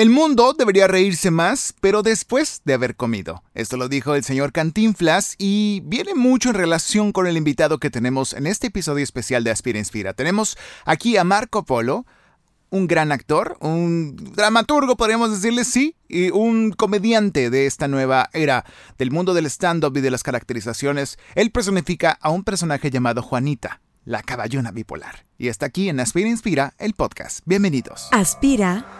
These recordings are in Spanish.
El mundo debería reírse más, pero después de haber comido. Esto lo dijo el señor Cantinflas y viene mucho en relación con el invitado que tenemos en este episodio especial de Aspira Inspira. Tenemos aquí a Marco Polo, un gran actor, un dramaturgo, podríamos decirle, sí, y un comediante de esta nueva era del mundo del stand-up y de las caracterizaciones. Él personifica a un personaje llamado Juanita, la caballona bipolar. Y está aquí en Aspira Inspira, el podcast. Bienvenidos. Aspira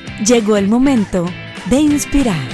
Llegó el momento de inspirar.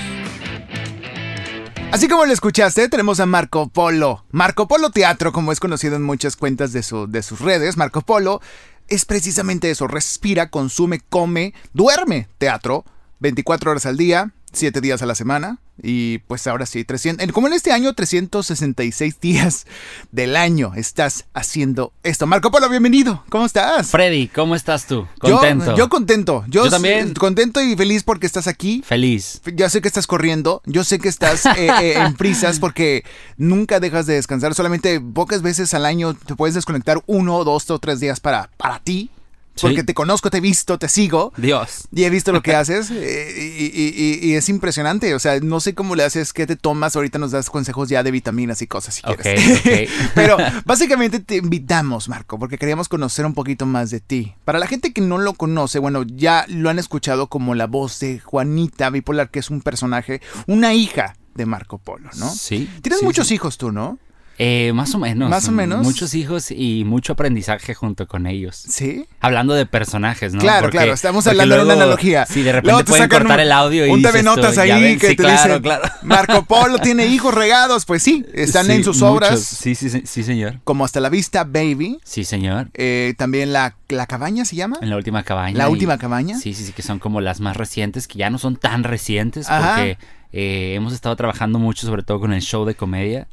Así como lo escuchaste, tenemos a Marco Polo. Marco Polo Teatro, como es conocido en muchas cuentas de, su, de sus redes, Marco Polo es precisamente eso, respira, consume, come, duerme teatro 24 horas al día, 7 días a la semana. Y pues ahora sí, 300, como en este año, 366 días del año estás haciendo esto. Marco Polo, bienvenido. ¿Cómo estás? Freddy, ¿cómo estás tú? Contento. Yo, contento. Yo, también. Contento y feliz porque estás aquí. Feliz. Ya sé que estás corriendo. Yo sé que estás eh, eh, en prisas porque nunca dejas de descansar. Solamente pocas veces al año te puedes desconectar uno, dos o tres días para, para ti porque te conozco, te he visto, te sigo. Dios. Y he visto lo que haces eh, y, es impresionante. O sea, no sé cómo le haces, qué te tomas. Ahorita nos das consejos ya de vitaminas y cosas si quieres. Pero básicamente te invitamos, Marco, porque queríamos conocer un poquito más de ti. Para la gente que no lo conoce, bueno, ya lo han escuchado como la voz de Juanita Bipolar, que es un personaje, una hija de Marco Polo, ¿no? Sí. Tienes muchos hijos tú, ¿no? Eh, más o menos. Más o menos. Muchos hijos y mucho aprendizaje junto con ellos. Sí. Hablando de personajes, ¿no? Claro, claro. Estamos hablando de una analogía. Sí, de repente pueden cortar el audio y un TV Notas ahí que te claro, claro. Marco Polo tiene hijos regados. Pues sí, están en sus obras. Sí, sí, sí, señor. Como Hasta la Vista Baby. Sí, señor. Eh, también la, la Cabaña se llama. En la Última Cabaña. La Última Cabaña. Sí, sí, sí, que son como las más recientes, que ya no son tan recientes porque eh, hemos estado trabajando mucho, sobre todo con el show de comedia.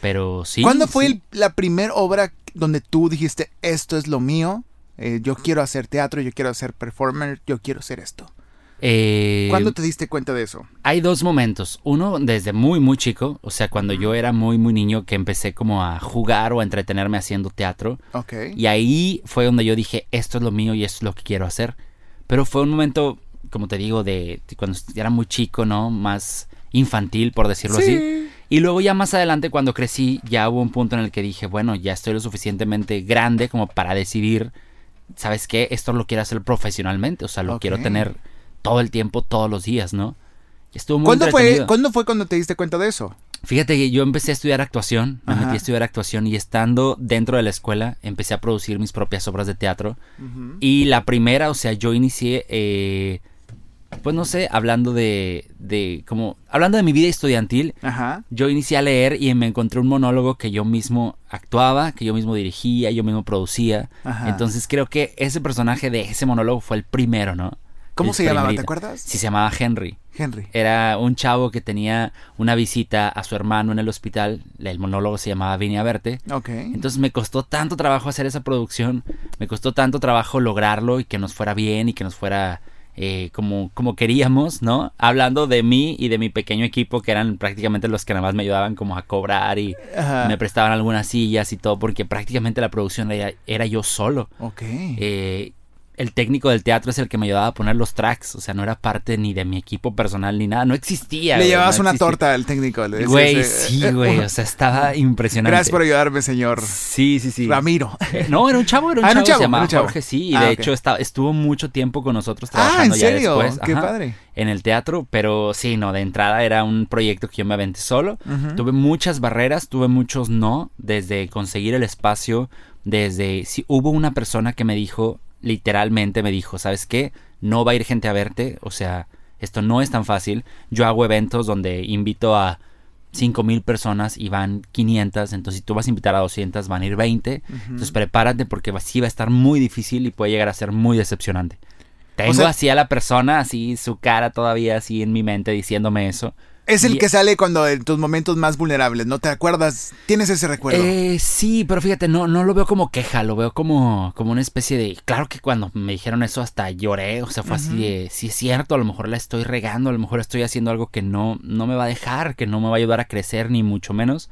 Pero sí. ¿Cuándo fue la primera obra donde tú dijiste, esto es lo mío? Eh, yo quiero hacer teatro, yo quiero hacer performer, yo quiero hacer esto. Eh, ¿Cuándo te diste cuenta de eso? Hay dos momentos. Uno, desde muy, muy chico, o sea, cuando yo era muy, muy niño, que empecé como a jugar o a entretenerme haciendo teatro. Ok. Y ahí fue donde yo dije, esto es lo mío y esto es lo que quiero hacer. Pero fue un momento como te digo, de, cuando era muy chico, ¿no? Más infantil, por decirlo así. Y luego ya más adelante, cuando crecí, ya hubo un punto en el que dije, bueno, ya estoy lo suficientemente grande como para decidir, ¿sabes qué? Esto lo quiero hacer profesionalmente, o sea, lo quiero tener todo el tiempo, todos los días, ¿no? estuvo muy ¿Cuándo fue, ¿Cuándo fue cuando te diste cuenta de eso? Fíjate que yo empecé a estudiar actuación, me metí a estudiar actuación y estando dentro de la escuela empecé a producir mis propias obras de teatro. Y la primera, o sea, yo inicié eh, pues no sé, hablando de, de como, hablando de mi vida estudiantil, yo inicié a leer y me encontré un monólogo que yo mismo actuaba, que yo mismo dirigía, yo mismo producía. Entonces creo que ese personaje de ese monólogo fue el primero, ¿no? ¿Cómo se llamaba? ¿Te acuerdas? Sí, se llamaba Henry. Henry. Era un chavo que tenía una visita a su hermano en el hospital. El monólogo se llamaba Vine a verte. Ok. Entonces me costó tanto trabajo hacer esa producción. Me costó tanto trabajo lograrlo y que nos fuera bien y que nos fuera eh, como, como queríamos, ¿no? Hablando de mí y de mi pequeño equipo, que eran prácticamente los que nada más me ayudaban como a cobrar y me prestaban algunas sillas y todo, porque prácticamente la producción era, era yo solo. Ok. Eh, el técnico del teatro es el que me ayudaba a poner los tracks. O sea, no era parte ni de mi equipo personal ni nada. No existía. Le llevabas una torta al técnico. güey, sí, güey. O sea, estaba impresionante. Gracias por ayudarme, señor. Sí, sí, sí. Ramiro. Eh, no, era un chavo, era un, ah, chavo, Se llamaba Jorge, sí. Y ah, de hecho estuvo mucho tiempo con nosotros trabajando ah, ¿en serio? después. Qué padre. En el teatro, pero sí, no, de entrada era un proyecto que yo me aventé solo. Tuve muchas barreras, tuve muchos no, desde conseguir el espacio, desde si hubo una persona que me dijo, literalmente me dijo, ¿sabes qué? No va a ir gente a verte, o sea, esto no es tan fácil. Yo hago eventos donde invito a mil personas y van 500, entonces si tú vas a invitar a 200 van a ir 20, entonces prepárate porque sí va a estar muy difícil y puede llegar a ser muy decepcionante. Tengo O sea- así a la persona, así su cara todavía así en mi mente diciéndome eso. Es el Y- que sale cuando en tus momentos más vulnerables, ¿no te acuerdas? ¿Tienes ese recuerdo? Eh, sí, pero fíjate, no, no lo veo como queja, lo veo como, como una especie de... Claro que cuando me dijeron eso hasta lloré, o sea, fue así de... Sí es cierto, a lo mejor la estoy regando, a lo mejor estoy haciendo algo que no, no me va a dejar, que no me va a ayudar a crecer, ni mucho menos.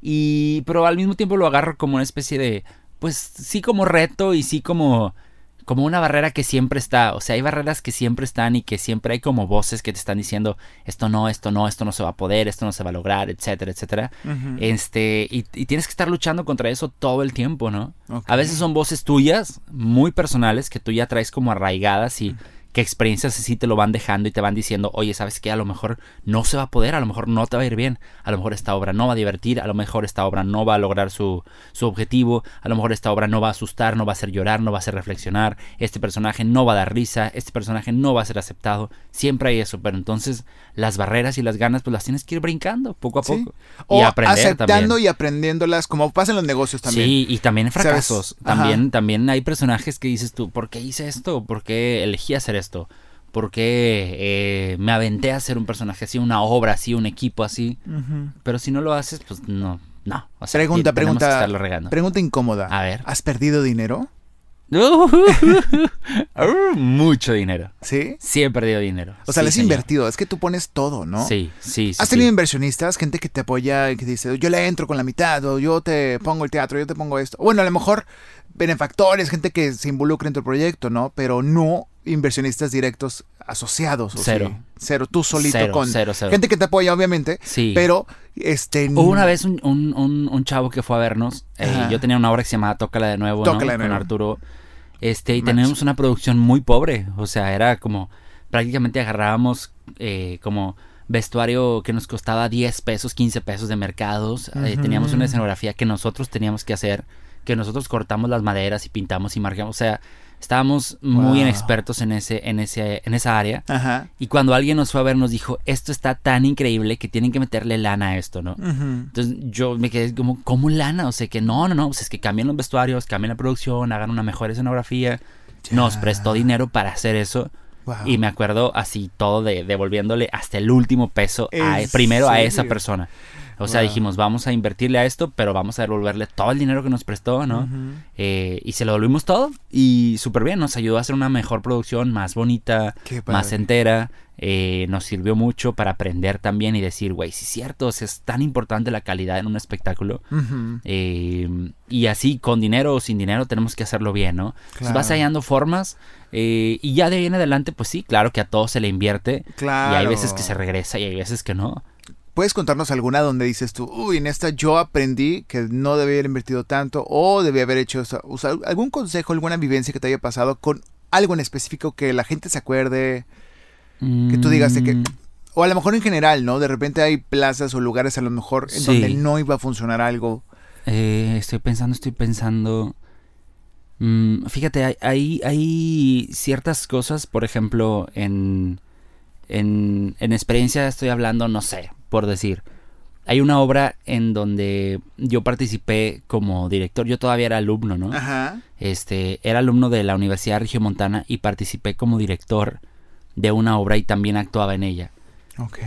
Y... Pero al mismo tiempo lo agarro como una especie de... Pues sí como reto y sí como... Como una barrera que siempre está, o sea, hay barreras que siempre están y que siempre hay como voces que te están diciendo esto no, esto no, esto no se va a poder, esto no se va a lograr, etcétera, etcétera. Este, y, y tienes que estar luchando contra eso todo el tiempo, ¿no? A veces son voces tuyas, muy personales, que tú ya traes como arraigadas y que experiencias así te lo van dejando y te van diciendo, oye, ¿sabes qué? A lo mejor no se va a poder, a lo mejor no te va a ir bien, a lo mejor esta obra no va a divertir, a lo mejor esta obra no va a lograr su, su objetivo, a lo mejor esta obra no va a asustar, no va a hacer llorar, no va a hacer reflexionar, este personaje no va a dar risa, este personaje no va a ser aceptado, siempre hay eso, pero entonces las barreras y las ganas pues las tienes que ir brincando poco a Sí. poco. O y aprender aceptando también. y aprendiéndolas, como pasa en los negocios también. Sí, y también en fracasos. También, también hay personajes que dices tú, ¿por qué hice esto? ¿Por qué elegí hacer esto? ¿Por qué eh, me aventé a hacer un personaje así, una obra así, un equipo así? Pero si no lo haces, pues no, no. O sea, Pregunta, pregunta, regando. pregunta incómoda. A ver. ¿Has perdido dinero? Uh, Mucho dinero. ¿Sí? Sí he perdido dinero. O sea, Sí, le has señor. invertido. Es que tú pones todo, ¿no? Sí, sí, sí. ¿Has sí. tenido inversionistas? Gente que te apoya y que dice, yo le entro con la mitad, o yo te pongo el teatro, yo te pongo esto. Bueno, a lo mejor benefactores, gente que se involucra en tu proyecto, ¿no? Pero no inversionistas directos asociados. ¿o sí? Cero. Cero, tú solito Cero, con cero, cero. gente que te apoya, obviamente. Sí. Pero, este... Hubo una vez un, un- un- un chavo que fue a vernos. eh, yo tenía una obra que se llamaba Tócala de nuevo, ¿no? Tócala de Con nuevo. Arturo. Este, y teníamos una producción muy pobre. O sea, era como. Prácticamente agarrábamos eh, como vestuario que nos costaba 10 pesos, 15 pesos de mercados. Eh, teníamos una escenografía que nosotros teníamos que hacer. Que nosotros cortamos las maderas y pintamos y marcamos. O sea, estábamos muy Wow. inexpertos en ese, en ese, en esa área. Ajá. Y cuando alguien nos fue a ver, nos dijo, esto está tan increíble que tienen que meterle lana a esto, ¿no? Ujú. Entonces yo me quedé como, ¿cómo lana? O sea, que no, no, no, pues es que cambien los vestuarios, cambien la producción, hagan una mejor escenografía. Nos prestó dinero para hacer eso. Wow. Y me acuerdo así todo de devolviéndole hasta el último peso a, ¿En primero a esa persona. O sea, Wow. dijimos, vamos a invertirle a esto, pero vamos a devolverle todo el dinero que nos prestó, ¿no? Eh, y se lo devolvimos todo y súper bien, nos ayudó a hacer una mejor producción, más bonita, más entera. eh, nos sirvió mucho para aprender también y decir, güey, sí es cierto, o sea, es tan importante la calidad en un espectáculo. Eh, y así, con dinero o sin dinero, tenemos que hacerlo bien, ¿no? Entonces, Claro. vas hallando formas eh, y ya de ahí en adelante, pues sí, claro que a todo se le invierte. Claro. Y hay veces que se regresa y hay veces que no. ¿Puedes contarnos alguna donde dices tú, uy, en esta yo aprendí que no debía haber invertido tanto o debía haber hecho eso"? O sea, algún consejo, alguna vivencia que te haya pasado con algo en específico que la gente se acuerde, que tú digas de que... Mm, O a lo mejor en general, ¿no? De repente hay plazas o lugares a lo mejor en Sí. donde no iba a funcionar algo. Eh, estoy pensando, estoy pensando. Mm, fíjate, hay, hay, hay ciertas cosas, por ejemplo, en, en, en experiencia estoy hablando, no sé, por decir. Hay una obra en donde yo participé como director, yo todavía era alumno, ¿no? Ajá. Este, era alumno de la Universidad Regiomontana y participé como director de una obra y también actuaba en ella. Ok.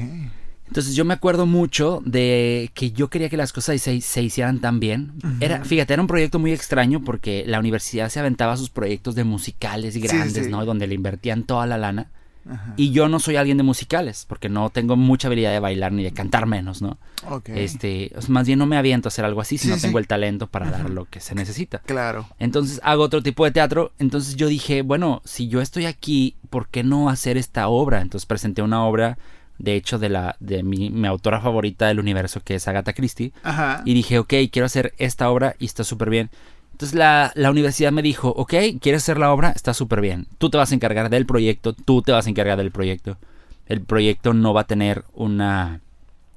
Entonces yo me acuerdo mucho de que yo quería que las cosas se, se hicieran tan bien. Era, fíjate, era un proyecto muy extraño porque la universidad se aventaba sus proyectos de musicales sí, grandes, sí. ¿no? Donde le invertían toda la lana. Ajá. Y yo no soy alguien de musicales porque no tengo mucha habilidad de bailar ni de cantar menos, ¿no? Este, más bien no me aviento a hacer algo así si Sí, no sí. tengo el talento para dar lo que se necesita. Claro. Entonces hago otro tipo de teatro. Entonces yo dije, bueno, si yo estoy aquí, ¿por qué no hacer esta obra? Entonces presenté una obra, de hecho, de la de mi, mi autora favorita del universo, que es Agatha Christie. Ajá. Y dije, ok, quiero hacer esta obra y está súper bien. Entonces la, la universidad me dijo, ok, ¿quieres hacer la obra? Está súper bien. Tú te vas a encargar del proyecto, tú te vas a encargar del proyecto. El proyecto no va a tener una,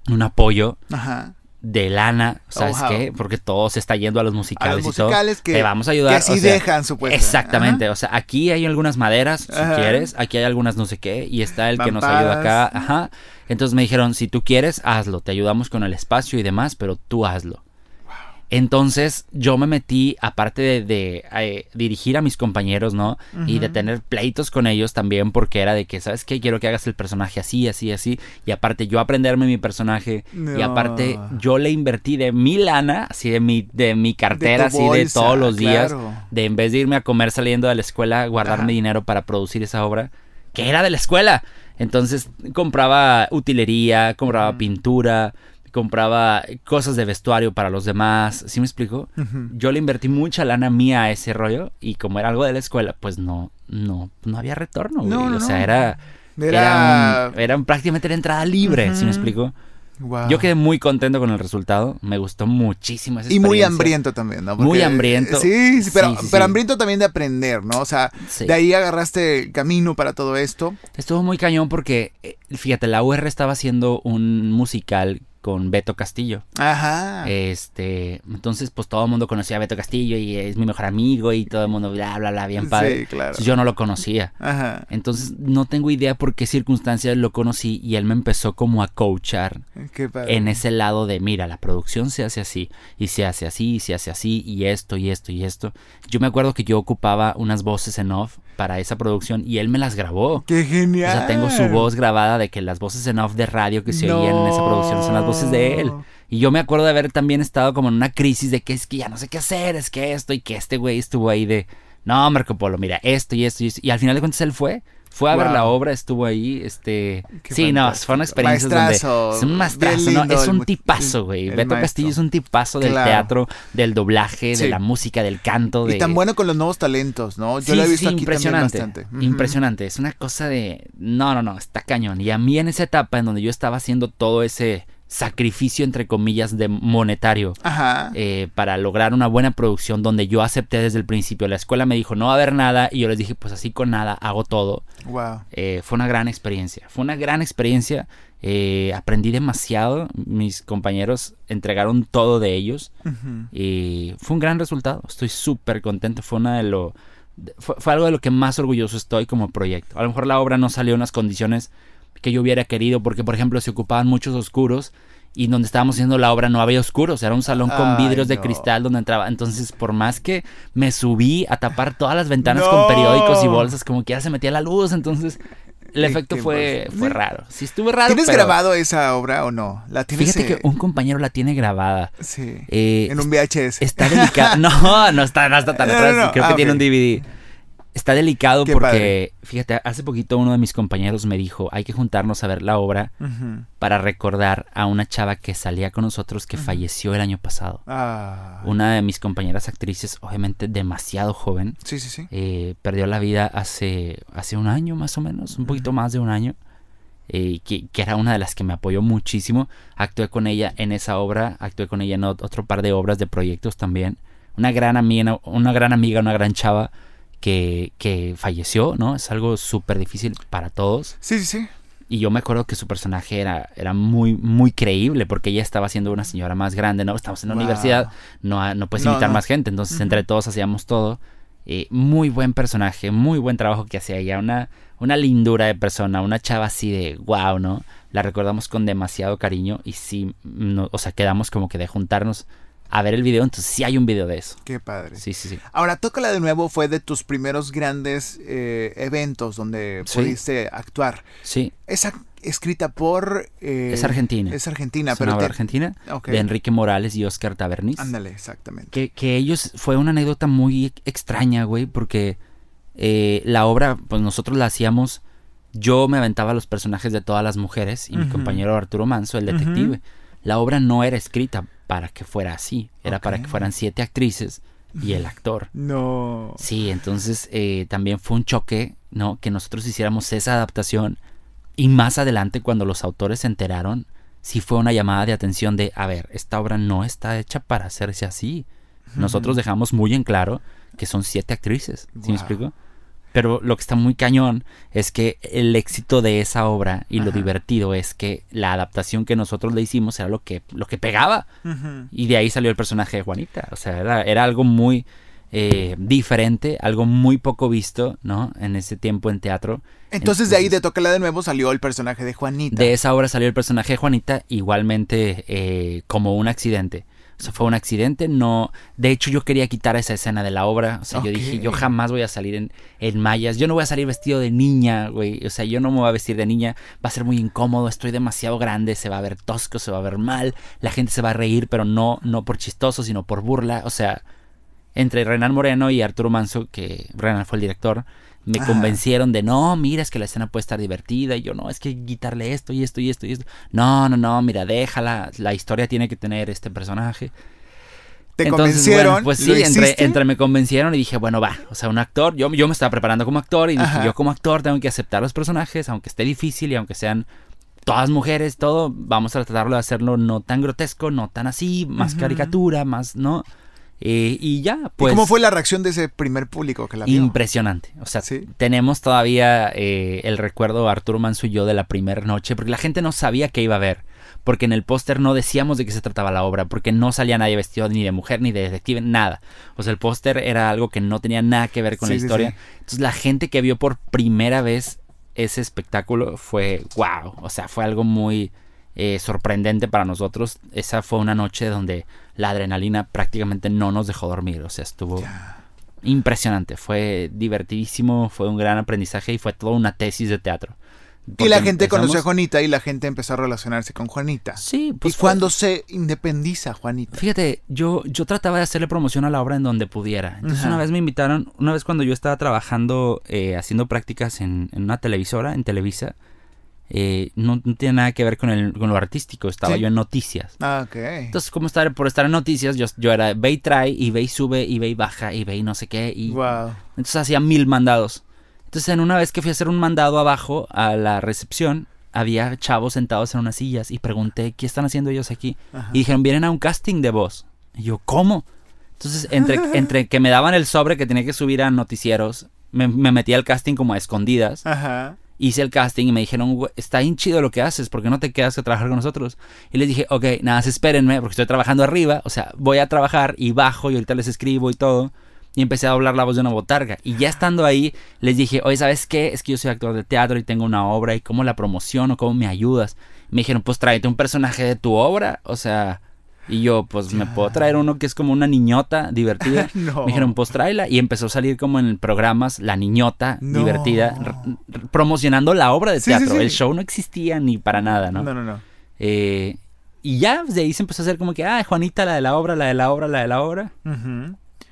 un apoyo Ajá. de lana, ¿sabes Oh, wow. qué? Porque todo se está yendo a los A musicales los y todo. musicales que, Te vamos a ayudar. que así o sea, dejan su puesto. Exactamente, o sea, aquí hay algunas maderas, si Ajá. quieres, aquí hay algunas no sé qué, y está el que nos ayuda acá, ajá. Entonces me dijeron, si tú quieres, hazlo, te ayudamos con el espacio y demás, pero tú hazlo. Entonces yo me metí, aparte de, de, eh, dirigir a mis compañeros, ¿no? Y de tener pleitos con ellos también, porque era de que, ¿sabes qué? Quiero que hagas el personaje así, así, así. Y aparte yo aprenderme mi personaje. Y aparte yo le invertí de mi lana, así de mi, de mi cartera, así de todos los días. De en vez de irme a comer saliendo de la escuela, guardarme dinero para producir esa obra, que era de la escuela. Entonces compraba utilería, compraba pintura, compraba cosas de vestuario para los demás, ¿sí me explico? Yo le invertí mucha lana mía a ese rollo y como era algo de la escuela, pues no, no, no había retorno, güey. o sea, era, era... Era, prácticamente la entrada libre, ¿sí me explico? Yo quedé muy contento con el resultado. Me gustó muchísimo esa Y muy hambriento también, ¿no? muy hambriento. Sí, sí, pero, pero hambriento también de aprender, ¿no? O sea, de ahí agarraste camino para todo esto. Estuvo muy cañón porque, eh, fíjate, la UR estaba haciendo un musical con Beto Castillo. Ajá. Este, entonces pues todo el mundo conocía a Beto Castillo y es mi mejor amigo y todo el mundo bla bla bla bien padre. Sí, claro. Yo no lo conocía. Ajá. Entonces no tengo idea por qué circunstancias lo conocí y él me empezó como a coachar qué padre. en ese lado de mira, la producción se hace así y se hace así y se hace así y esto y esto y esto. Yo me acuerdo que yo ocupaba unas voces en off para esa producción y él me las grabó. ¡Qué genial! O sea, tengo su voz grabada de que las voces en off de radio que se oían en esa producción son las voces de él. Y yo me acuerdo de haber también estado como en una crisis de que es que ya no sé qué hacer, es que esto y que este güey estuvo ahí de, no, Marco Polo, mira, esto y esto y esto. Y al final de cuentas él fue. Fue a ver la obra, estuvo ahí, este... sí, no, fue una experiencia donde... Es un maestrazo, ¿no? Es un tipazo, güey. Beto Castillo es un tipazo del teatro, del doblaje, de la música, del canto. De... Y tan bueno con los nuevos talentos, ¿no? Yo lo he visto aquí impresionante, bastante. Impresionante. Es una cosa de... No, no, no, está cañón. Y a mí en esa etapa en donde yo estaba haciendo todo ese sacrificio entre comillas de monetario eh, para lograr una buena producción donde yo acepté desde el principio. La escuela me dijo no va a haber nada y yo les dije pues así con nada hago todo wow. Eh, fue una gran experiencia fue una gran experiencia. Eh, aprendí demasiado. Mis compañeros entregaron todo de ellos. Y fue un gran resultado. Estoy súper contento. Fue una de lo fue, fue algo de lo que más orgulloso estoy como proyecto. A lo mejor la obra no salió en las condiciones que yo hubiera querido, porque por ejemplo se ocupaban muchos oscuros y donde estábamos haciendo la obra no había oscuros, era un salón con vidrios de cristal donde entraba. Entonces, por más que me subí a tapar todas las ventanas con periódicos y bolsas, como que ya se metía la luz, entonces el efecto fue, fue raro. Sí, estuvo raro. ¿Tienes grabado esa obra o no? ¿La Fíjate que un compañero la tiene grabada. Sí. Eh, en un VHS. Está delicada. no, no está, no está tan atrás. Creo que ah, tiene un DVD. Está delicado porque, fíjate, hace poquito uno de mis compañeros me dijo, hay que juntarnos a ver la obra para recordar a una chava que salía con nosotros que falleció el año pasado. Ah. Una de mis compañeras actrices, obviamente demasiado joven. Sí, sí, sí. Eh, perdió la vida hace, hace un año más o menos, un poquito más de un año. Eh, que, era una de las que me apoyó muchísimo. Actué con ella en esa obra, actué con ella en otro par de obras de proyectos también. Una gran amiga, una gran amiga, una gran chava que, que falleció, ¿no? Es algo súper difícil para todos. Sí, sí, sí. Y yo me acuerdo que su personaje era, era muy, muy creíble porque ella estaba siendo una señora más grande, ¿no? Estamos en la universidad, no, no puedes invitar más gente, entonces entre todos hacíamos todo. Eh, muy buen personaje, muy buen trabajo que hacía ella, una, una lindura de persona, una chava así de wow, ¿no? La recordamos con demasiado cariño y sí, no, o sea, quedamos como que de juntarnos a ver el video, entonces sí hay un video de eso. Qué padre. Sí, sí, sí. Ahora, Tócala de nuevo fue de tus primeros grandes eh, eventos donde pudiste actuar. Sí. Esa escrita por... Eh, es argentina. Es argentina, es pero... Una argentina de Enrique Morales y Oscar Tabernis. Ándale, exactamente. Que, que, ellos... Fue una anécdota muy extraña, güey, porque eh, la obra, pues nosotros la hacíamos... Yo me aventaba los personajes de todas las mujeres y mi compañero Arturo Manso, el detective. La obra no era escrita para que fuera así. Era para que fueran siete actrices y el actor. No. Sí, entonces eh, también fue un choque, ¿no? Que nosotros hiciéramos esa adaptación. Y más adelante, cuando los autores se enteraron, sí fue una llamada de atención de, a ver, esta obra no está hecha para hacerse así. Nosotros dejamos muy en claro que son siete actrices. ¿Sí me explico? Pero lo que está muy cañón es que el éxito de esa obra y lo divertido es que la adaptación que nosotros le hicimos era lo que, lo que pegaba. Y de ahí salió el personaje de Juanita. O sea, era, algo muy eh, diferente, algo muy poco visto, ¿no? En ese tiempo en teatro. Entonces, de ahí de Tócala de nuevo salió el personaje de Juanita. De esa obra salió el personaje de Juanita igualmente eh, como un accidente. O sea, fue un accidente, no... De hecho, yo quería quitar esa escena de la obra. O sea, yo dije, yo jamás voy a salir en, en mallas. Yo no voy a salir vestido de niña, güey. O sea, yo no me voy a vestir de niña. Va a ser muy incómodo, estoy demasiado grande, se va a ver tosco, se va a ver mal. La gente se va a reír, pero no, no por chistoso, sino por burla. O sea, entre Renan Moreno y Arturo Manso, que Renan fue el director me convencieron de no, mira, es que la escena puede estar divertida. Y yo, no, es que quitarle esto y esto y esto y esto. No, no, no, mira, déjala. La historia tiene que tener este personaje. ¿Te convencieron? pues sí, entre, entre, me convencieron y dije, bueno, va. O sea, un actor, yo, yo me estaba preparando como actor y dije, yo como actor tengo que aceptar los personajes, aunque esté difícil y aunque sean todas mujeres, todo, vamos a tratarlo de hacerlo no tan grotesco, no tan así, más caricatura, más, ¿no? Eh, y ya, pues. cómo fue la reacción de ese primer público que la vio? Impresionante. O sea, tenemos todavía eh, el recuerdo Arturo Manso y yo de la primera noche, porque la gente no sabía qué iba a ver. Porque en el póster no decíamos de qué se trataba la obra, porque no salía nadie vestido ni de mujer ni de detective, nada. O sea, el póster era algo que no tenía nada que ver con la historia. Entonces, la gente que vio por primera vez ese espectáculo fue wow. O sea, fue algo muy eh, sorprendente para nosotros. Esa fue una noche donde la adrenalina prácticamente no nos dejó dormir. O sea, estuvo impresionante. Fue divertidísimo, fue un gran aprendizaje y fue toda una tesis de teatro. y la gente conoció a Juanita y la gente empezó a relacionarse con Juanita. Sí, pues. ¿Y cuando se independiza Juanita? Fíjate, yo, yo trataba de hacerle promoción a la obra en donde pudiera. Entonces, una vez me invitaron, una vez cuando yo estaba trabajando, eh, haciendo prácticas en, en, una televisora, en Televisa, eh, no, tiene nada que ver con, el, con lo artístico, estaba yo en noticias. Ah, ok. Entonces, como estar, por estar en noticias, yo, yo era ve y trae, y ve y sube, y ve y baja, y ve y no sé qué. Y, wow. Entonces hacía mil mandados. Entonces, en una vez que fui a hacer un mandado abajo a la recepción, había chavos sentados en unas sillas y pregunté, ¿qué están haciendo ellos aquí? Y dijeron, vienen a un casting de voz. Y yo, ¿cómo? Entonces, entre, entre que me daban el sobre que tenía que subir a noticieros, me, me metí al casting como a escondidas. Ajá hice el casting y me dijeron, está bien chido lo que haces, ¿por qué no te quedas a trabajar con nosotros? Y les dije, ok, nada, espérenme, porque estoy trabajando arriba, o sea, voy a trabajar y bajo y ahorita les escribo y todo. Y empecé a doblar la voz de una botarga. Y ya estando ahí, les dije, oye, ¿sabes qué? Es que yo soy actor de teatro y tengo una obra y cómo la promociono, cómo me ayudas. Me dijeron, pues tráete un personaje de tu obra, o sea... Y yo, pues, ¿me puedo traer uno que es como una niñota divertida? Me dijeron, pues tráela. Y empezó a salir como en programas La Niñota divertida, promocionando la obra de teatro. El show no existía ni para nada, ¿no? No, no, no. Eh, y ya, de ahí se empezó a hacer como que, ah, Juanita, la de la obra, la de la obra, la de la obra.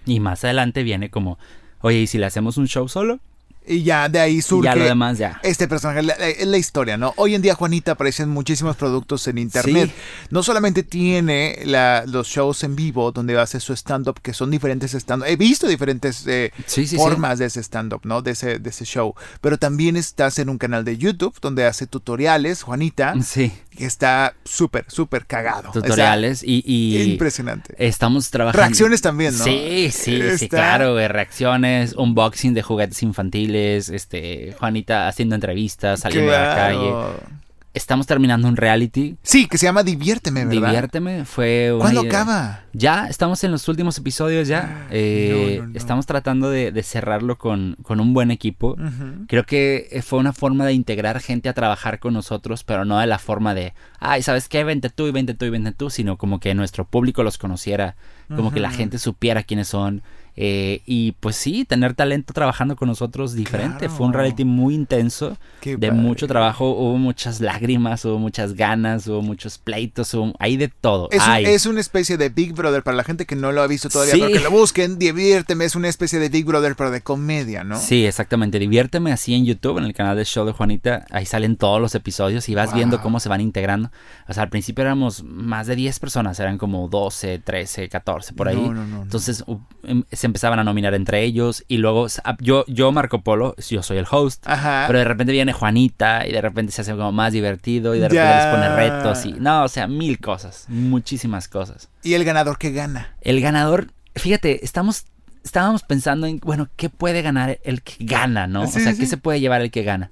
Y más adelante viene como, oye, ¿y si le hacemos un show solo? Y ya de ahí surge ya lo demás, ya. este personaje. Es la, historia, ¿no? Hoy en día Juanita aparece en muchísimos productos en internet. No solamente tiene los shows en vivo donde hace su stand-up, que son diferentes stand-up. He visto diferentes eh, formas de ese stand-up, ¿no? De ese, de ese show. Pero también estás en un canal de YouTube donde hace tutoriales, Juanita. Sí está súper, súper cagado. Tutoriales y, Impresionante. Estamos trabajando. Reacciones también, ¿no? Sí, sí, sí, claro, Reacciones, unboxing de juguetes infantiles, este, Juanita haciendo entrevistas, saliendo a la calle estamos terminando un reality. Sí, que se llama Diviérteme, ¿verdad? Diviérteme fue una ¿Cuándo acaba? Ya, estamos en los últimos episodios ya. Ah, eh, estamos tratando de, cerrarlo con, con, un buen equipo. Creo que fue una forma de integrar gente a trabajar con nosotros, pero no de la forma de, ay, ¿sabes qué? Vente tú y vente tú y vente tú, sino como que nuestro público los conociera, como que la gente supiera quiénes son. Eh, y pues sí, tener talento trabajando con nosotros diferente. Fue un reality muy intenso, de mucho trabajo. Hubo muchas lágrimas, hubo muchas ganas, hubo muchos pleitos, hubo, hay de todo. Es, una especie de Big Brother para la gente que no lo ha visto todavía, pero que lo busquen. Diviérteme, es una especie de Big Brother, pero de comedia, ¿no? Sí, exactamente. Diviérteme así en YouTube, en el canal de show de Juanita. Ahí salen todos los episodios y vas viendo cómo se van integrando. O sea, al principio éramos más de 10 personas, eran como 12, 13, 14, por ahí. Entonces, em, se empezaban a nominar entre ellos y luego yo, yo Marco Polo, yo soy el host, pero de repente viene Juanita y de repente se hace como más divertido y de repente les pone retos y no, o sea, mil cosas, muchísimas cosas. ¿Y el ganador qué gana? El ganador, fíjate, estamos estábamos pensando en, bueno, ¿qué puede ganar el que gana, no? o sea, ¿qué se puede llevar el que gana?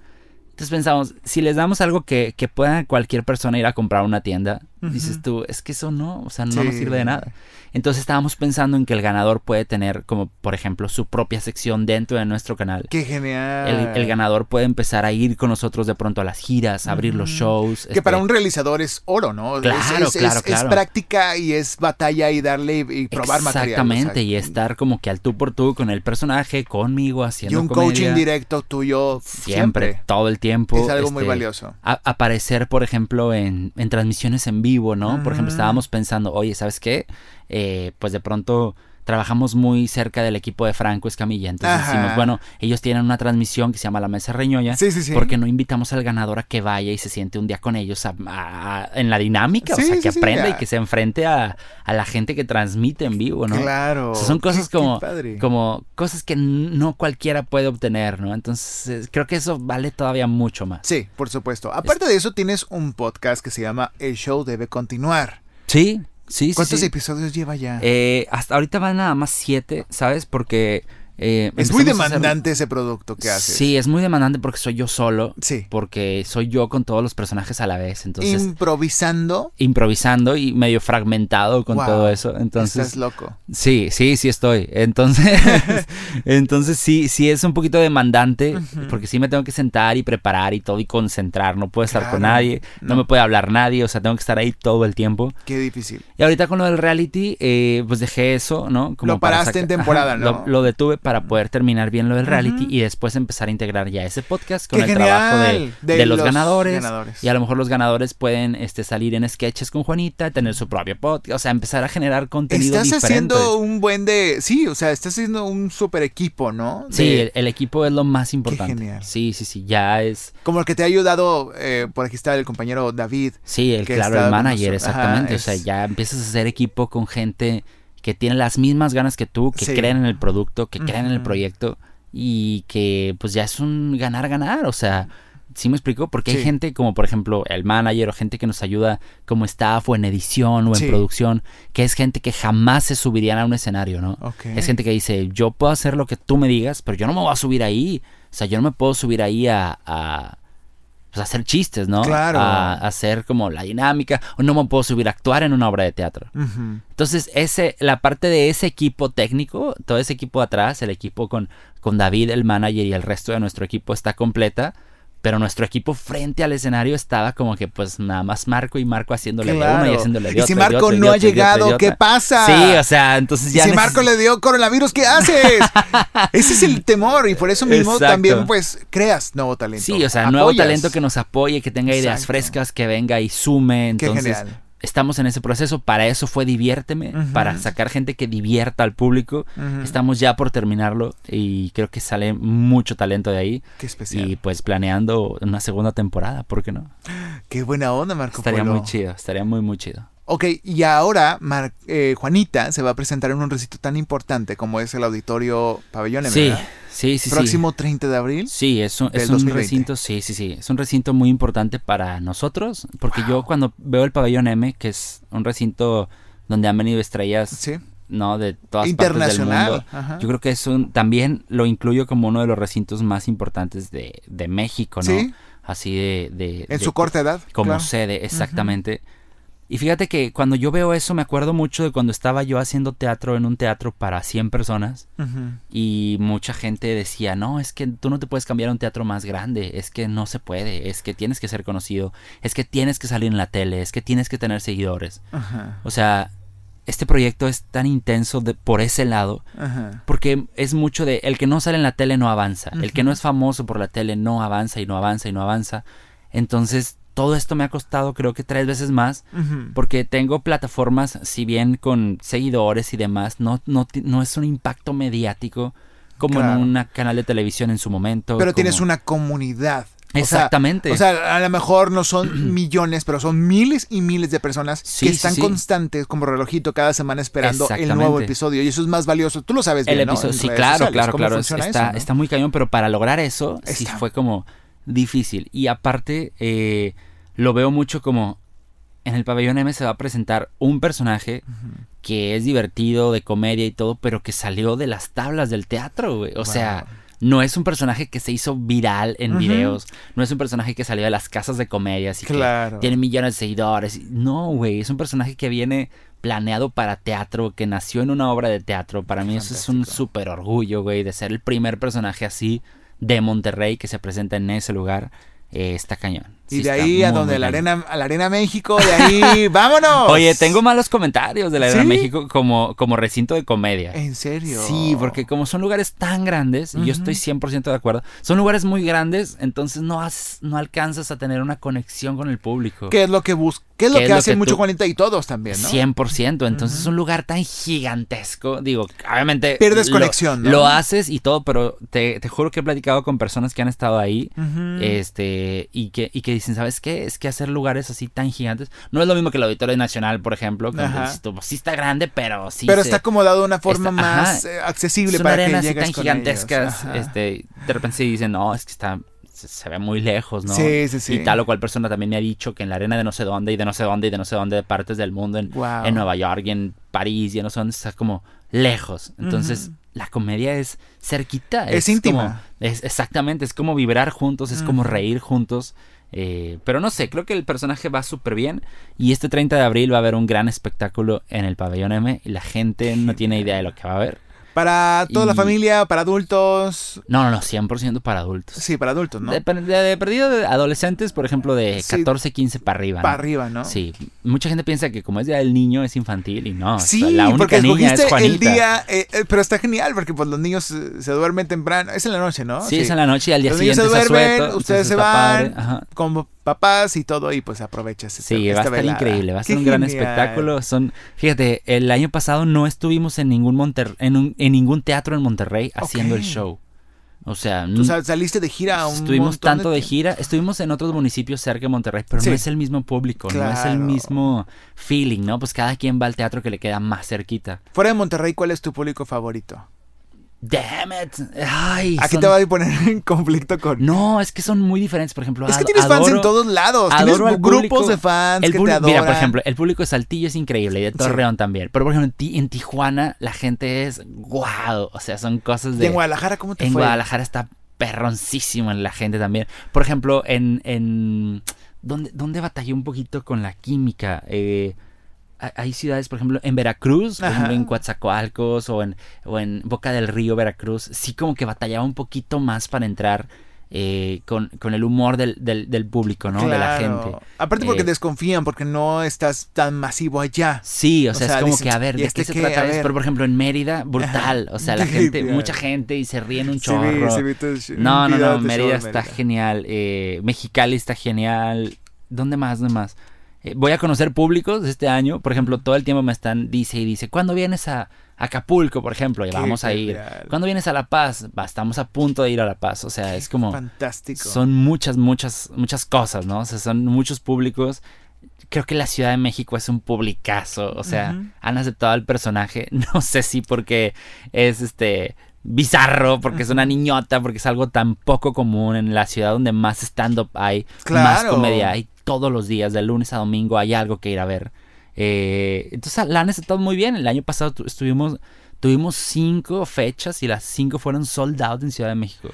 Entonces pensamos, si les damos algo que, que pueda cualquier persona ir a comprar a una tienda, dices tú, es que eso no, o sea, no nos sirve de nada. Entonces estábamos pensando en que el ganador puede tener como, por ejemplo, su propia sección dentro de nuestro canal. ¡Qué genial! El, ganador puede empezar a ir con nosotros de pronto a las giras, a abrir los shows. Que para este un realizador es oro, ¿no? Claro, es, claro, es, práctica y es batalla y darle y, probar material. Exactamente, y estar como que al tú por tú con el personaje, conmigo, haciendo Y un coaching directo tuyo siempre, todo el tiempo. Es algo muy este, valioso. aparecer, por ejemplo, en, en transmisiones en vivo, ¿no? Por ejemplo, estábamos pensando, oye, ¿sabes qué? Eh, pues de pronto trabajamos muy cerca del equipo de Franco Escamilla. Entonces decimos, bueno, ellos tienen una transmisión que se llama La Mesa Reñoña. Sí, sí, porque no invitamos al ganador a que vaya y se siente un día con ellos en la dinámica? o sea, que aprenda y que se enfrente a, la gente que transmite en vivo, ¿no? Claro. son cosas como, como cosas que no cualquiera puede obtener, ¿no? Entonces creo que eso vale todavía mucho más. Sí, por supuesto. Aparte de eso, tienes un podcast que se llama El Show Debe Continuar. Sí. ¿Cuántos episodios lleva ya? Eh, hasta ahorita van nada más siete, ¿sabes? Porque eh, es muy demandante ese producto que haces. Sí, es muy demandante porque soy yo solo. Sí. Porque soy yo con todos los personajes a la vez. Entonces, improvisando. Improvisando y medio fragmentado con todo eso. Entonces. Estás loco. Sí, sí, sí estoy. Entonces, entonces sí, sí es un poquito demandante. Porque sí me tengo que sentar y preparar y todo y concentrar. No puedo estar con nadie. No. me puede hablar nadie. O sea, tengo que estar ahí todo el tiempo. Qué difícil. Y ahorita con lo del reality, eh, pues dejé eso, ¿no? Como lo paraste en temporada, ¿no? lo detuve para poder terminar bien lo del reality y después empezar a integrar ya ese podcast con el trabajo de, los, ganadores, Y a lo mejor los ganadores pueden este, salir en sketches con Juanita, tener su propio podcast, o sea, empezar a generar contenido Estás haciendo un buen de... Sí, o sea, estás haciendo un super equipo, ¿no? Sí, el, equipo es lo más importante. genial. Sí, sí, sí, ya es... Como el que te ha ayudado, eh, por aquí está el compañero David. Sí, el, claro, el manager, exactamente. O sea, ya empiezas a hacer equipo con gente que tienen las mismas ganas que tú, que creen en el producto, que creen en el proyecto y que pues ya es un ganar-ganar, o sea, ¿sí me explico? Porque hay gente como por ejemplo el manager o gente que nos ayuda como staff o en edición o en producción, que es gente que jamás se subirían a un escenario, ¿no? Es gente que dice, yo puedo hacer lo que tú me digas, pero yo no me voy a subir ahí, o sea, yo no me puedo subir ahí a pues, hacer chistes, ¿no? Claro. A, hacer como la dinámica. O no me puedo subir a actuar en una obra de teatro. Entonces, ese, la parte de ese equipo técnico, todo ese equipo atrás, el equipo con, con David, el manager y el resto de nuestro equipo está completa pero nuestro equipo frente al escenario estaba como que pues nada más Marco y Marco haciéndole de uno y haciéndole de otro. Y si Marco no ha llegado, ¿qué pasa? Sí, o sea, entonces ya. si Marco le dio coronavirus, ¿qué haces? Ese es el temor y por eso mismo también pues creas nuevo talento. Sí, o sea, nuevo talento que nos apoye, que tenga ideas frescas, que venga y sume. Entonces, Qué genial estamos en ese proceso. Para eso fue Diviérteme, para sacar gente que divierta al público. Estamos ya por terminarlo y creo que sale mucho talento de ahí. Qué especial. Y pues planeando una segunda temporada, ¿por qué no? Qué buena onda, Marco. Estaría muy chido, estaría muy, muy chido. Ok, y ahora eh, Juanita se va a presentar en un recinto tan importante como es el Auditorio Pabellón, sí, Sí, sí, Próximo 30 de abril. Sí, es un, es un recinto, sí, sí, sí. Es un recinto muy importante para nosotros, porque yo cuando veo el Pabellón M, que es un recinto donde han venido estrellas ¿no? De todas partes del mundo. Yo creo que es un, también lo incluyo como uno de los recintos más importantes de, de México, ¿no? ¿Sí? Así de... de en su corta edad. Como sede, exactamente. Y fíjate que cuando yo veo eso me acuerdo mucho de cuando estaba yo haciendo teatro en un teatro para 100 personas y mucha gente decía, no, es que tú no te puedes cambiar a un teatro más grande, es que no se puede, es que tienes que ser conocido, es que tienes que salir en la tele, es que tienes que tener seguidores. O sea, este proyecto es tan intenso de, por ese lado porque es mucho de el que no sale en la tele no avanza, el que no es famoso por la tele no avanza y no avanza y no avanza. Entonces todo esto me ha costado creo que tres veces más porque tengo plataformas, si bien con seguidores y demás, no, no, no es un impacto mediático como en un canal de televisión en su momento. Pero tienes una comunidad. Exactamente. O sea, a lo mejor no son millones, pero son miles y miles de personas que están constantes como relojito cada semana esperando el nuevo episodio. Y eso es más valioso. Tú lo sabes bien, ¿no? sí, claro, claro, claro. Está, está muy cañón, pero para lograr eso sí fue como difícil. Y aparte, eh, lo veo mucho como en el pabellón M se va a presentar un personaje que es divertido, de comedia y todo, pero que salió de las tablas del teatro, güey. O sea, no es un personaje que se hizo viral en videos, no es un personaje que salió de las casas de comedias y Claro. que tiene millones de seguidores. No, güey, es un personaje que viene planeado para teatro, que nació en una obra de teatro. Para mí eso es un súper orgullo, güey, de ser el primer personaje así de Monterrey que se presenta en ese lugar. Eh, está cañón. Y Sí, de ahí a donde la arena, a la arena México, de ahí, vámonos. Oye, tengo malos comentarios de la Arena ¿Sí? México como, como recinto de comedia. ¿En serio? Sí, porque como son lugares tan grandes, y yo estoy 100% de acuerdo, son lugares muy grandes, entonces no, has, no alcanzas a tener una conexión con el público. ¿Qué es lo que bus ¿Qué es lo ¿Qué que es lo hace que mucho tú- Juanita y todos también, no? 100%, entonces es un lugar tan gigantesco, digo, obviamente... Pierdes lo- conexión, ¿no? Lo haces y todo, pero te, te juro que he platicado con personas que han estado ahí, este, y que, y que dicen, ¿sabes qué? Es que hacer lugares así tan gigantes, no es lo mismo que el Auditorio Nacional, por ejemplo, que pues, sí está grande, pero sí Pero se- está acomodado de una forma está- más ajá. eh, accesible para que así llegues tan con gigantescas, ellos. Este, de repente se dicen, no, es que está, se, se ve muy lejos, ¿no? Sí, sí, sí. Y tal o cual persona también me ha dicho que en la arena de no sé dónde y de no sé dónde y de no sé dónde de partes del mundo, en, Nueva York y en París y en no sé dónde, está como lejos. Entonces, la comedia es cerquita. Es íntima. como- es, exactamente, es como vibrar juntos, es como reír juntos. Eh, pero no sé, creo que el personaje va súper bien. Y este 30 de abril va a haber un gran espectáculo en el pabellón M. Y la gente no tiene idea de lo que va a haber. Para toda la familia, para adultos. No, no, no, 100% para adultos. Sí, para adultos, ¿no? De, de- de perdido de adolescentes, por ejemplo, de Sí. 14, 15 para arriba. ¿no? Para arriba, ¿no? Sí, mucha gente piensa que como es día del niño es infantil y no. o sea, Sí, la única porque niña es Juanita. el día, eh, eh, pero está genial porque pues los niños eh, se duermen temprano, es en la noche, ¿no? Sí, es en la noche y al día Los niños siguiente se es duermen, asueto, ustedes se van ajá. con papás y todo y pues aprovechas. esta- Sí, va a esta estar velada. increíble, va a ser un gran espectáculo. Son, fíjate, el año pasado no estuvimos en ningún Monter- en, un- en ningún teatro en Monterrey haciendo el show. O sea, Tú sal- saliste de gira a un estuvimos tanto de gira, estuvimos en otros municipios cerca de Monterrey, pero Sí. no es el mismo público, no es el mismo feeling, ¿no? Pues cada quien va al teatro que le queda más cerquita. Fuera de Monterrey, ¿cuál es tu público favorito? Damn it. Ay, Aquí son- te voy a poner en conflicto con... No, es que son muy diferentes, por ejemplo. es que tienes fans en todos lados. Tienes grupos público. de fans El que público- te adoran. Mira, por ejemplo, el público de Saltillo es increíble y de Torreón también. Pero, por ejemplo, en, Ti- en Tijuana la gente es guau. O sea, son cosas ¿Y de. en Guadalajara cómo te en fue? Guadalajara está perroncísimo en la gente también. Por ejemplo, en. en ¿dónde, ¿Dónde batallé un poquito con la química? Eh, hay ciudades, por ejemplo, en Veracruz, por Ajá. ejemplo, en Coatzacoalcos o en, o en Boca del Río, Veracruz, sí como que batallaba un poquito más para entrar eh, con, con el humor del, del, del público, ¿no? De la gente. Aparte porque Eh, desconfían, porque no estás tan masivo allá. Sí, o O sea, sea, es como dicen, que, a ver, ¿y ¿de este qué se qué? trata esto? Pero, por ejemplo, en Mérida, brutal. O sea, la gente, mucha gente y se ríen un chorro. sí No, no, no, Mérida está Mérida. genial. eh, Mexicali está genial. ¿Dónde más? ¿Dónde más? Eh, voy a conocer públicos este año. Por ejemplo, todo el tiempo me están, dice y dice, ¿cuándo vienes a Acapulco, por ejemplo? Y vamos a ir. ¿Cuándo vienes a La Paz? Va, estamos a punto de ir a La Paz. O sea, es como... Fantástico. Son muchas, muchas, muchas cosas, ¿no? O sea, son muchos públicos. Creo que la Ciudad de México es un publicazo. O sea, han aceptado al personaje. No sé si porque es este bizarro, porque es una niñota, porque es algo tan poco común en la ciudad donde más stand-up hay, más comedia hay todos los días, de lunes a domingo hay algo que ir a ver. Eh, entonces la han aceptado muy bien. El año pasado tu- estuvimos, tuvimos cinco fechas y las cinco fueron sold out en Ciudad de México.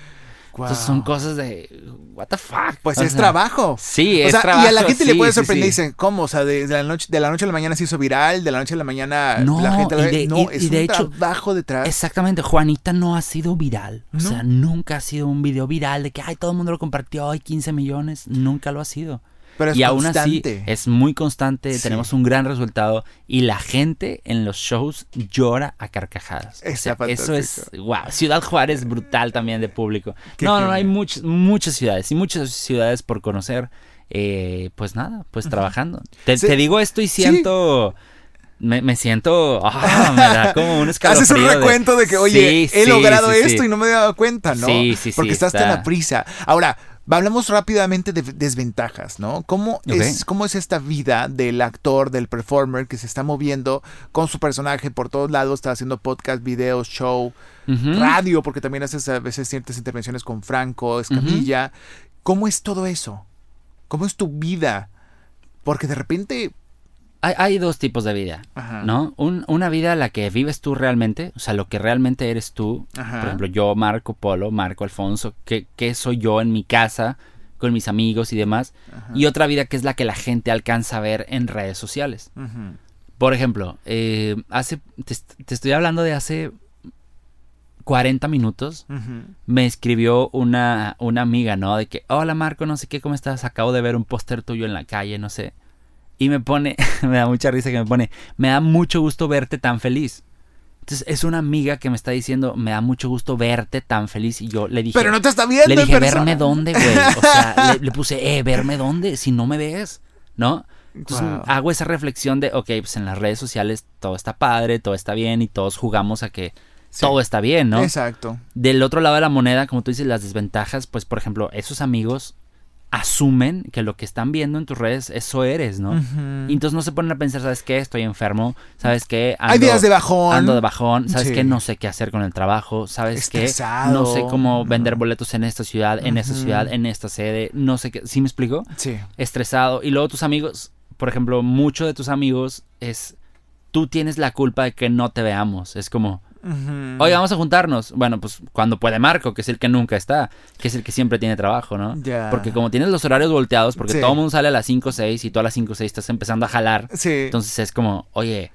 Entonces son cosas de what the fuck. Pues O es sea, trabajo. Sí, O es sea, trabajo. y a la gente le puede sorprender. sí. Dicen, ¿cómo? O sea, de, de la noche, de la noche a la mañana se hizo viral, de la noche a la mañana No, la gente la y de- no, y- es y de un hecho, trabajo detrás. Exactamente, Juanita no ha sido viral. O No. sea, nunca ha sido un video viral de que ay, todo el mundo lo compartió, hay 15 millones. Nunca lo ha sido. Pero es y aún así es muy constante, Sí. tenemos un gran resultado y la gente en los shows llora a carcajadas. O sea, eso es, wow. Ciudad Juárez brutal también de público. Qué no, no, hay muchas, muchas ciudades y muchas ciudades por conocer. Eh, pues nada, pues trabajando. Te, Sí. te digo esto y siento... Me, me siento... ah, me da como un escalofrío. Haces un recuento de, que, oye, Sí, he sí, logrado sí, esto y no me he dado cuenta, ¿no? Sí, sí, sí, Porque estás tan a prisa. Ahora, hablamos rápidamente de desventajas, ¿no? ¿Cómo, es, ¿Cómo es esta vida del actor, del performer que se está moviendo con su personaje por todos lados? Está haciendo podcast, videos, show, radio, porque también haces a veces ciertas intervenciones con Franco, Escamilla. ¿Cómo es todo eso? ¿Cómo es tu vida? Porque de repente hay, hay dos tipos de vida, Ajá. ¿no? Un- una vida la que vives tú realmente, o sea, lo que realmente eres tú. Ajá. Por ejemplo, yo, Marco Polo, Marco Alfonso, ¿qué, qué soy yo en mi casa, con mis amigos y demás? Ajá. Y otra vida que es la que la gente alcanza a ver en redes sociales. Por ejemplo, eh, hace, te, te estoy hablando de hace 40 minutos. Ujú. Me escribió una, una amiga, ¿no? De que, hola Marco, no sé qué, ¿cómo estás? Acabo de ver un póster tuyo en la calle, no sé. Y me pone, me da mucha risa que me pone, me da mucho gusto verte tan feliz. Entonces es una amiga que me está diciendo, me da mucho gusto verte tan feliz. Y yo le dije, Pero no te está viendo le dije, persona. verme dónde, güey. O sea, le, le puse, eh, verme dónde, si no me ves, ¿no? Entonces Wow. hago esa reflexión de, ok, pues en las redes sociales todo está padre, todo está bien y todos jugamos a que Sí. todo está bien, ¿no? Exacto. Del otro lado de la moneda, como tú dices, las desventajas, pues por ejemplo, esos amigos asumen que lo que están viendo en tus redes, eso eres, ¿no? Y entonces no se ponen a pensar, ¿sabes qué? Estoy enfermo, ¿sabes qué? Hay días de bajón. Ando de bajón, ¿sabes Sí. qué? No sé qué hacer con el trabajo, ¿sabes qué? Estresado. No sé cómo vender boletos en esta ciudad, en esta ciudad, en esta sede, no sé qué. ¿Sí me explico? Sí. Estresado. Y luego tus amigos, por ejemplo, mucho de tus amigos es, tú tienes la culpa de que no te veamos. Es como, Oye, vamos a juntarnos. Bueno, pues cuando puede Marco, que es el que nunca está, que es el que siempre tiene trabajo, ¿no? Porque como tienes los horarios volteados, porque Sí. todo el mundo sale a las 5 o 6 y tú a las 5 o 6 estás empezando a jalar, Sí. entonces es como, oye,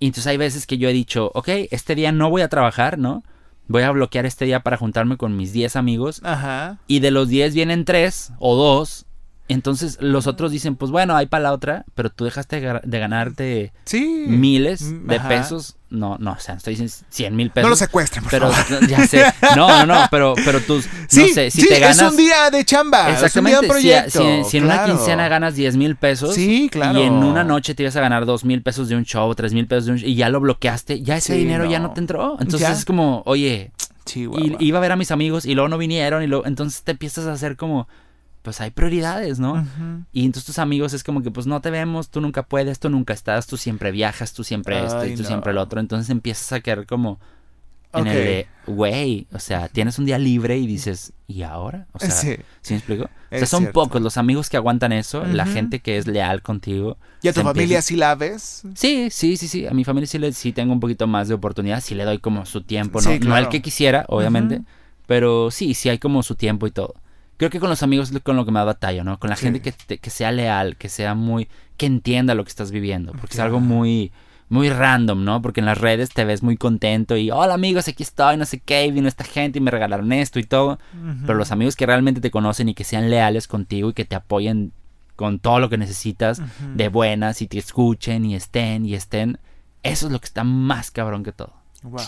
y entonces hay veces que yo he dicho, ok, este día no voy a trabajar, ¿no? Voy a bloquear este día para juntarme con mis 10 amigos Ajá. y de los 10 vienen 3 o 2. Entonces los otros dicen, pues bueno, hay para la otra, pero tú dejaste de ganarte Sí. miles Mm, de ajá. pesos. No, no, o sea, estoy diciendo 100 mil pesos. No lo secuestren, por Pero favor. ya sé. No, no, no, pero, pero tú, Sí, no sé, si sí, te ganas. es un día de chamba. Exactamente, Es un si, día de proyecto. si- si en una quincena ganas 10 mil pesos Sí, claro. y en una noche te ibas a ganar 2 mil pesos de un show, 3 mil pesos de un show, y ya lo bloqueaste, ya ese dinero ya no. no te entró. Entonces Ya. es como, oye, Chihuahua. y, iba a ver a mis amigos y luego no vinieron y luego, entonces te empiezas a hacer como, pues hay prioridades, ¿no? Y entonces tus amigos es como que pues no te vemos, tú nunca puedes, tú nunca estás, tú siempre viajas, tú siempre esto y tú no. siempre el otro. Entonces empiezas a quedar como en el de, güey, o sea, tienes un día libre y dices, ¿y ahora? O sea, ¿sí, Sí. me explico? O sea, Es son cierto. pocos los amigos que aguantan eso, la gente que es leal contigo. ¿Y a tu familia empieza- sí la ves? Sí, sí, sí, sí. A mi familia sí, le, sí tengo un poquito más de oportunidad, sí le doy como su tiempo, ¿no? Sí, No el que quisiera, obviamente, pero sí, sí hay como su tiempo y todo. Creo que con los amigos es con lo que me batallo, ¿no? Con la Sí. gente que, te- que sea leal, que sea muy... que entienda lo que estás viviendo, porque es algo muy... Muy random, ¿no? Porque en las redes te ves muy contento y hola amigos, aquí estoy, no sé qué, y vino esta gente y me regalaron esto y todo. Pero los amigos que realmente te conocen y que sean leales contigo y que te apoyen con todo lo que necesitas de buenas y te escuchen y estén y estén, eso es lo que está más cabrón que todo. Wow.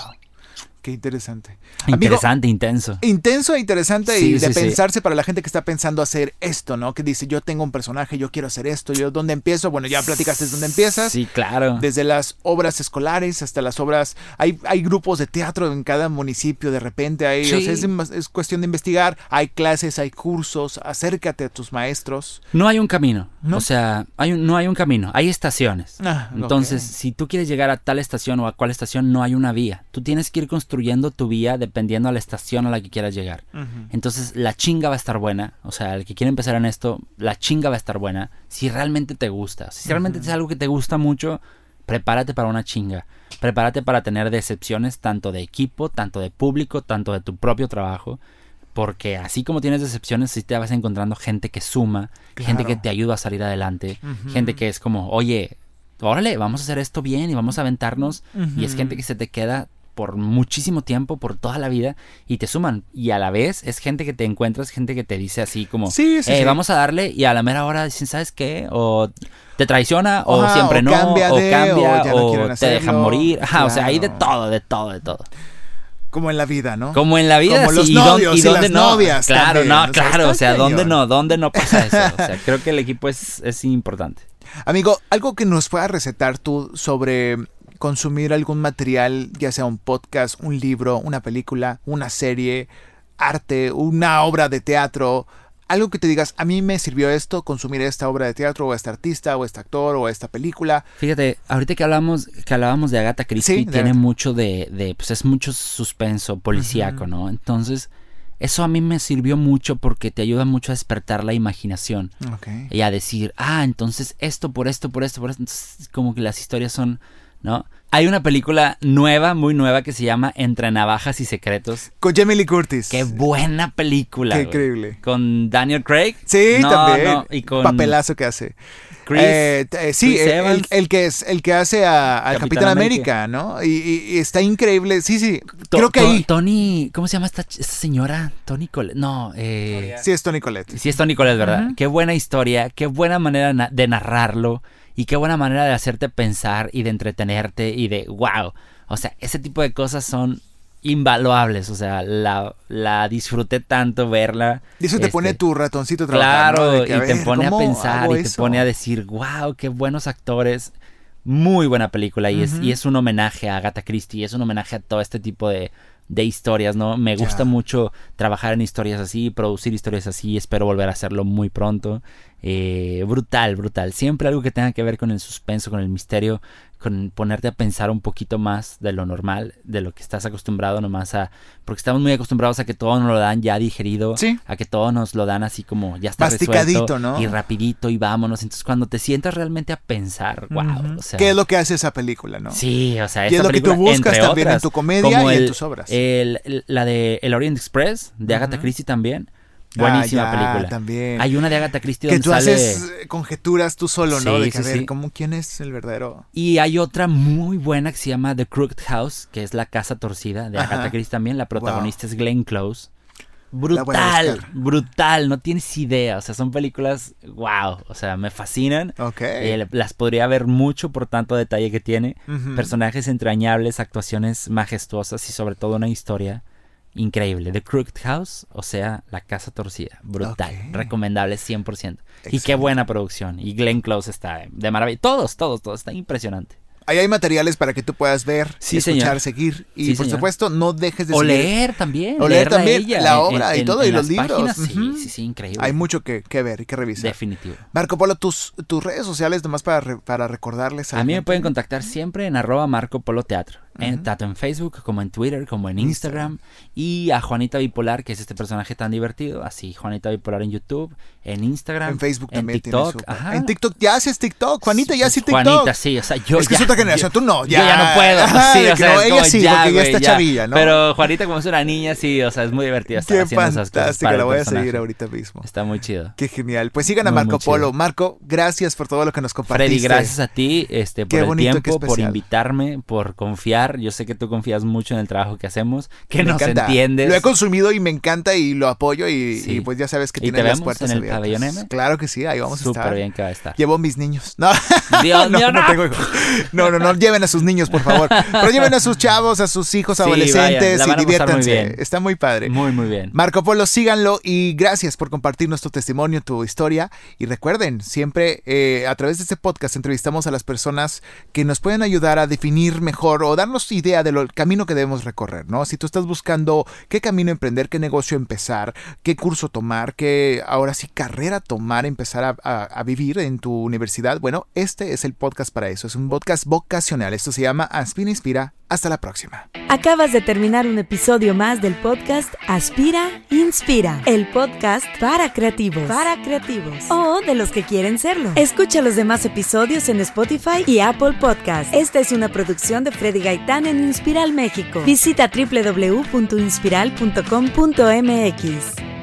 Qué interesante. Amigo, Interesante, intenso. Intenso e interesante Sí, y de sí, sí. pensarse para la gente que está pensando hacer esto, ¿no? Que dice, yo tengo un personaje, yo quiero hacer esto, yo dónde empiezo. Bueno, ya platicaste dónde empiezas. Sí, claro. Desde las obras escolares hasta las obras. Hay, hay grupos de teatro en cada municipio, de repente hay. o sea, es, cuestión de investigar. Hay clases, hay cursos. Acércate a tus maestros. No hay un camino. ¿No? O sea, hay un- no hay un camino, hay estaciones. Ah, Entonces, si tú quieres llegar a tal estación o a cual estación, no hay una vía. Tú tienes que ir construyendo tu vía dependiendo a la estación a la que quieras llegar. Entonces, la chinga va a estar buena. O sea, el que quiere empezar en esto, la chinga va a estar buena. Si realmente te gusta. Si realmente es algo que te gusta mucho, prepárate para una chinga. Prepárate para tener decepciones tanto de equipo, tanto de público, tanto de tu propio trabajo. Porque así como tienes decepciones, sí te vas encontrando gente que suma, gente que te ayuda a salir adelante, gente que es como, oye, órale, vamos a hacer esto bien y vamos a aventarnos. Y es gente que se te queda por muchísimo tiempo, por toda la vida, y te suman. Y a la vez es gente que te encuentras, gente que te dice así como, Sí, sí, "Eh, sí. vamos a darle, y a la mera hora dicen, ¿sabes qué? O te traiciona, o Ajá, siempre o no, o cambia, o no te dejan morir. Ajá, o sea, hay de todo, de todo, de todo. Como en la vida, ¿no? Como en la vida, Como sí, los y novios y las no. novias Claro, también, no, claro, o sea, ¿dónde no? ¿Dónde no pasa eso? O sea, creo que el equipo es, es importante. Amigo, algo que nos puedas recetar tú sobre consumir algún material, ya sea un podcast, un libro, una película, una serie, arte, una obra de teatro, algo que te digas, a mí me sirvió esto, consumir esta obra de teatro, o este artista, o este actor, o esta película. Fíjate, ahorita que hablamos, que hablábamos de Agatha Christie, Sí, de tiene Agatha. mucho de, de, pues es mucho suspenso policíaco. ¿no? Entonces, eso a mí me sirvió mucho porque te ayuda mucho a despertar la imaginación Ok. y a decir, ah, entonces esto por esto, por esto, por esto. Entonces, como que las historias son, ¿no? Hay una película nueva, muy nueva, que se llama Entre Navajas y Secretos. Con Jamie Lee Curtis. Qué buena película. Qué increíble. Con Daniel Craig. Sí, No, también. no, y con Papelazo que hace. Chris. Eh, eh, sí, Chris el, el- Evans. el que es el que hace a- al Capitán Capitán América, ¿no? Y, y- y está increíble. Sí, sí. To- Creo que To- ahí. Tony, ¿cómo se llama esta, señora? Tony Colette. No, eh. Sí, es Tony Colette. Sí, es Tony Colette, ¿verdad? Qué buena historia, qué buena manera de narrarlo y qué buena manera de hacerte pensar y de entretenerte y de wow. O sea, ese tipo de cosas son invaluables. O sea, la, la disfruté tanto verla. Y eso te Este, pone tu ratoncito a trabajar, Claro, y te pone a ¿cómo pensar y te pone a decir, wow, qué buenos actores. Muy buena película y, es, y es un homenaje a Agatha Christie, es un homenaje a todo este tipo de, de historias, ¿no? Me gusta mucho trabajar en historias así, producir historias así, espero volver a hacerlo muy pronto. Eh, brutal, brutal. Siempre algo que tenga que ver con el suspenso, con el misterio, con ponerte a pensar un poquito más de lo normal, de lo que estás acostumbrado nomás a... Porque estamos muy acostumbrados a que todo nos lo dan ya digerido, Sí. a que todo nos lo dan así como ya está Masticadito, resuelto ¿no? y rapidito y vámonos. Entonces cuando te sientas realmente a pensar, wow, o sea, ¿Qué es lo que hace esa película, no? Sí, o sea, es esta lo que tú película, buscas entre también en otras, tu comedia como y en el- tus obras. el- el- la de El Orient Express, de Agatha Christie también. Buenísima Ah, ya, película. también. Hay una de Agatha Christie que donde tú sale... haces eh, conjeturas tú solo, ¿no? De que, a ver, sí. ¿cómo, ¿quién es el verdadero? Y hay otra muy buena que se llama The Crooked House, que es La Casa Torcida, de Ajá. Agatha Christie también. La protagonista es Glenn Close. Brutal, brutal, no tienes idea. O sea, son películas, wow, o sea, me fascinan. Ok. Eh, las podría ver mucho por tanto detalle que tiene. Personajes entrañables, actuaciones majestuosas y sobre todo una historia increíble. The Crooked House, o sea, La Casa Torcida. Brutal. Recomendable 100%. Y qué Excelente. buena producción. Y Glenn Close está de maravilla. Todos, todos, todos. Está impresionante. Ahí hay materiales para que tú puedas ver, Sí, escuchar, señor. seguir. Y Sí, por señor. supuesto, no dejes de O seguir. leer también. O leer a también ella la en- obra y en- todo, y en los las libros. páginas. Sí, sí, sí, increíble. Hay mucho que, que ver y que revisar. Definitivo. Marco Polo, tus, tus redes sociales, nomás para, re- para recordarles. A la mí me pueden contactar siempre en arroba Marco Polo Teatro. En, tanto en Facebook como en Twitter, como en Instagram. Y a Juanita Bipolar, que es este personaje tan divertido. Así, Juanita Bipolar en YouTube, en Instagram. En Facebook en también tiene TikTok. su- Ajá. En TikTok ya haces TikTok. Juanita ya hace TikTok. Juanita, sí, o sea, yo Es que ya- es otra generación, yo- tú no, Yo ya ya. no puedo, Ajá, sí, o sea, no, ella como, sí, ya, porque ya está chavilla, ¿no? Pero Juanita, como es una niña, sí, o sea, es muy divertido estar Qué haciendo esas cosas fantástica, la voy a seguir ahorita mismo. Está muy chido. Qué genial. Pues sigan a Marco. Polo. Marco, gracias por todo lo que nos compartiste. Freddy, gracias a ti este, por el tiempo, por invitarme, por confiar. Yo sé que tú confías mucho en el trabajo que hacemos, que Me nos encanta. entiendes. Lo he consumido y me encanta y lo apoyo y, Sí. y pues ya sabes que ¿Y tienes te las puertas en el pabellón M? Claro que sí, ahí vamos a Súper estar. bien que va a estar. Llevo mis niños. No, Dios no, mío, no no. tengo hijos. No, no, no, lleven a sus niños, por favor. Pero lleven a sus chavos, a sus hijos Sí, adolescentes vayan, la y a muy diviértanse. bien. Está muy padre. Muy, muy bien. Marco Polo, síganlo y gracias por compartirnos tu testimonio, tu historia. Y recuerden, siempre eh, a través de este podcast entrevistamos a las personas que nos pueden ayudar a definir mejor o darnos idea del camino que debemos recorrer, ¿no? Si tú estás buscando qué camino emprender, qué negocio empezar, qué curso tomar, qué ahora sí carrera tomar, empezar a, vivir en tu universidad, bueno, este es el podcast para eso. Es un podcast vocacional. Esto se llama Aspira Inspira. Hasta la próxima. Acabas de terminar un episodio más del podcast Aspira, Inspira, el podcast para creativos, para creativos o de los que quieren serlo. Escucha los demás episodios en Spotify y Apple Podcast. Esta es una producción de Freddy Gaitán en Inspiral México. Visita www.inspiral.com.mx.